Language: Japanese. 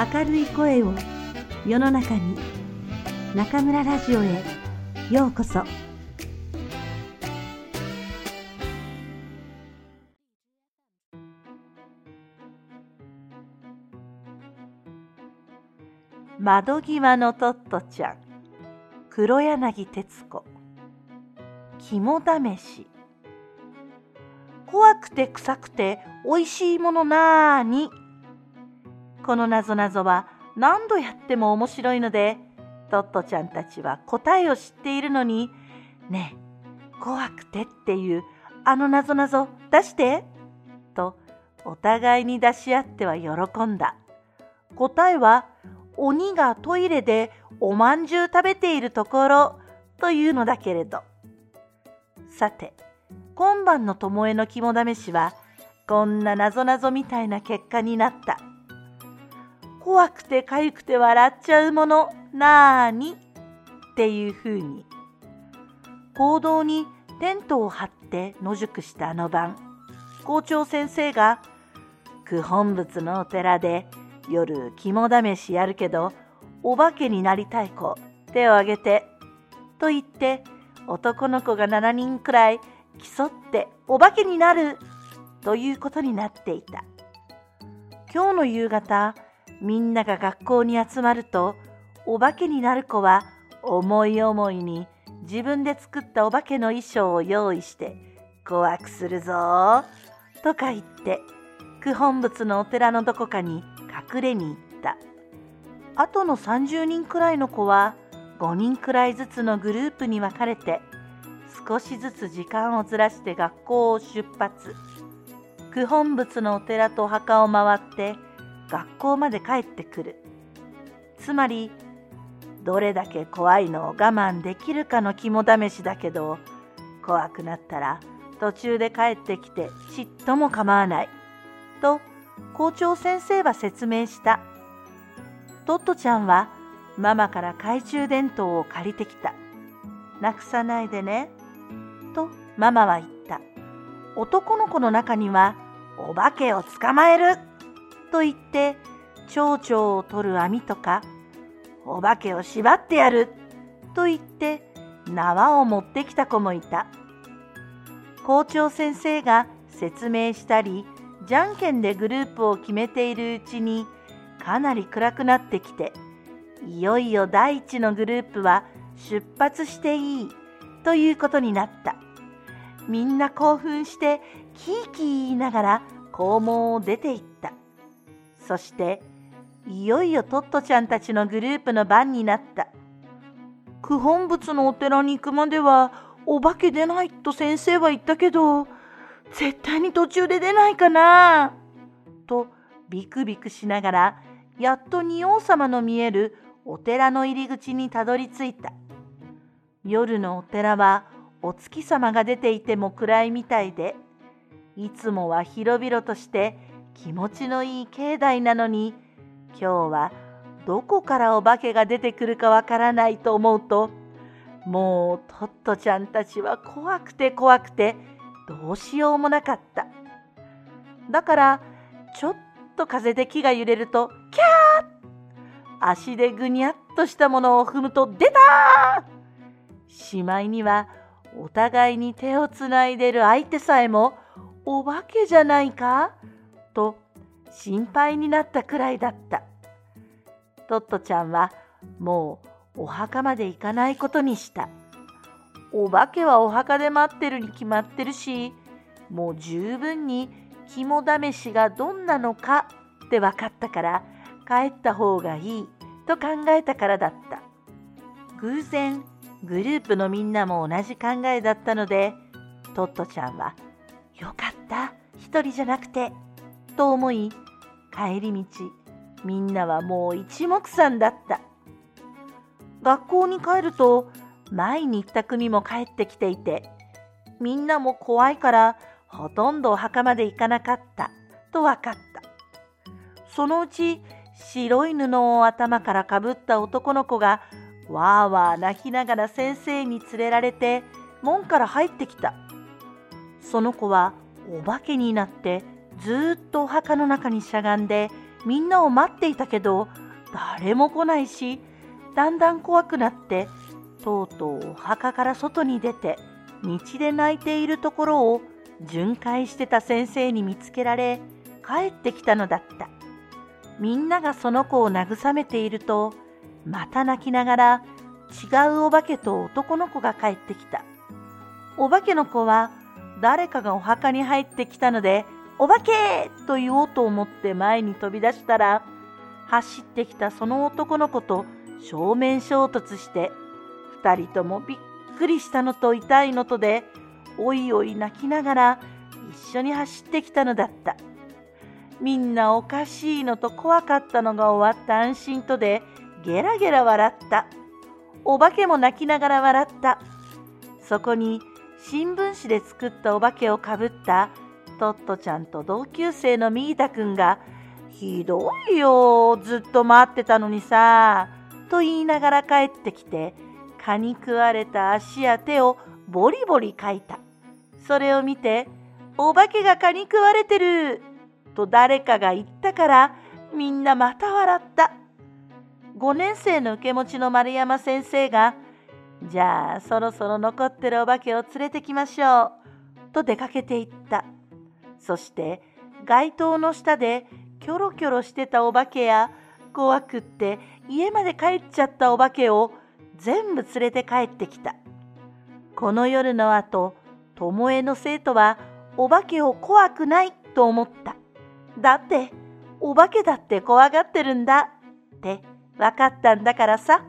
明るい声を世の中に中村ラジオへようこそ。窓際のトットちゃん黒柳徹子肝試し。怖くて臭くて美味しいものなーにこのなぞなぞは何度やっても面白いのでトットちゃんたちは答えを知っているのにねえ怖くてっていうあのなぞなぞ出してとお互いに出し合っては喜んだ。答えは鬼がトイレでおまんじゅう食べているところというのだけれど。さて今晩の巴の肝試しはこんななぞなぞみたいな結果になった。怖くてかゆくて笑っちゃうものなーに？っていうふうに行動にテントを張って野宿したあの晩校長先生が九本仏のお寺で夜肝試しやるけどお化けになりたい子手を挙げてと言って男の子が7人くらい競ってお化けになるということになっていた。今日の夕方みんなが学校に集まるとお化けになる子は思い思いに自分で作ったお化けの衣装を用意して怖くするぞとか言って九本仏のお寺のどこかに隠れに行ったあとの30人くらいの子は5人くらいずつのグループに分かれて少しずつ時間をずらして学校を出発。九本仏のお寺とお墓を回って学校まで帰ってくる。つまりどれだけ怖いのを我慢できるかの肝試しだけど怖くなったら途中で帰ってきてちっとも構わない。と校長先生は説明した。トットちゃんはママから懐中電灯を借りてきた。なくさないでね。とママは言った。男の子の中にはお化けを捕まえる。と言って蝶々を取る網とかお化けを縛ってやると言って縄を持ってきた子もいた。校長先生が説明したりじゃんけんでグループを決めているうちにかなり暗くなってきていよいよ第一のグループは出発していいということになった。みんな興奮してキーキー言いながら校門を出て行った。そしていよいよトットちゃんたちのグループの番になった。九本仏のお寺に行くまではお化け出ないと先生は言ったけど絶対に途中で出ないかなとビクビクしながらやっと仁王様の見えるお寺の入り口にたどり着いた。夜のお寺はお月様が出ていても暗いみたいでいつもは広々として気持ちのいい境内なのに今日はどこからお化けが出てくるかわからないと思うともうトットちゃんたちは怖くて怖くてどうしようもなかった。だからちょっと風で木が揺れるとキャー足でぐにゃっとしたものを踏むと出たしまいにはお互いに手をつないでる相手さえもお化けじゃないか？と心配になったくらいだった。トットちゃんはもうお墓まで行かないことにした。お化けはお墓で待ってるに決まってるしもう十分に肝試しがどんなのかって分かったから帰った方がいいと考えたからだった。偶然グループのみんなも同じ考えだったのでトットちゃんは「よかった。一人じゃなくて」と思い帰り道みんなはもう一目散だった。学校に帰ると前に行った組も帰ってきていてみんなも怖いからほとんどお墓まで行かなかったと分かった。そのうち白い布を頭からかぶった男の子がわーわー泣きながら先生に連れられて門から入ってきた。その子はお化けになってずっとお墓の中にしゃがんでみんなを待っていたけど誰も来ないしだんだん怖くなってとうとうお墓から外に出て道で泣いているところを巡回してた先生に見つけられ帰ってきたのだった。みんながその子を慰めているとまた泣きながら違うお化けと男の子が帰ってきた。お化けの子は誰かがお墓に入ってきたのでお化けと言おうと思って前に飛び出したら走ってきたその男の子と正面衝突して2人ともびっくりしたのと痛いのとでおいおい泣きながら一緒に走ってきたのだった。みんなおかしいのと怖かったのが終わった安心とでゲラゲラ笑った。お化けも泣きながら笑った。そこに新聞紙で作ったお化けをかぶったトットちゃんと同級生のミータくんが「ひどいよずっと待ってたのにさ」と言いながら帰ってきて蚊に食われた足や手をボリボリかいた。それを見て「お化けが蚊に食われてる!」と誰かが言ったからみんなまた笑った。5年生の受け持ちの丸山先生が「じゃあそろそろ残ってるお化けを連れてきましょう」と出かけていった。そして街灯の下でキョロキョロしてたお化けや怖くって家まで帰っちゃったお化けを全部連れて帰ってきた。この夜の後、巴の生徒はお化けを怖くないと思った。だって、お化けだって怖がってるんだって分かったんだからさ。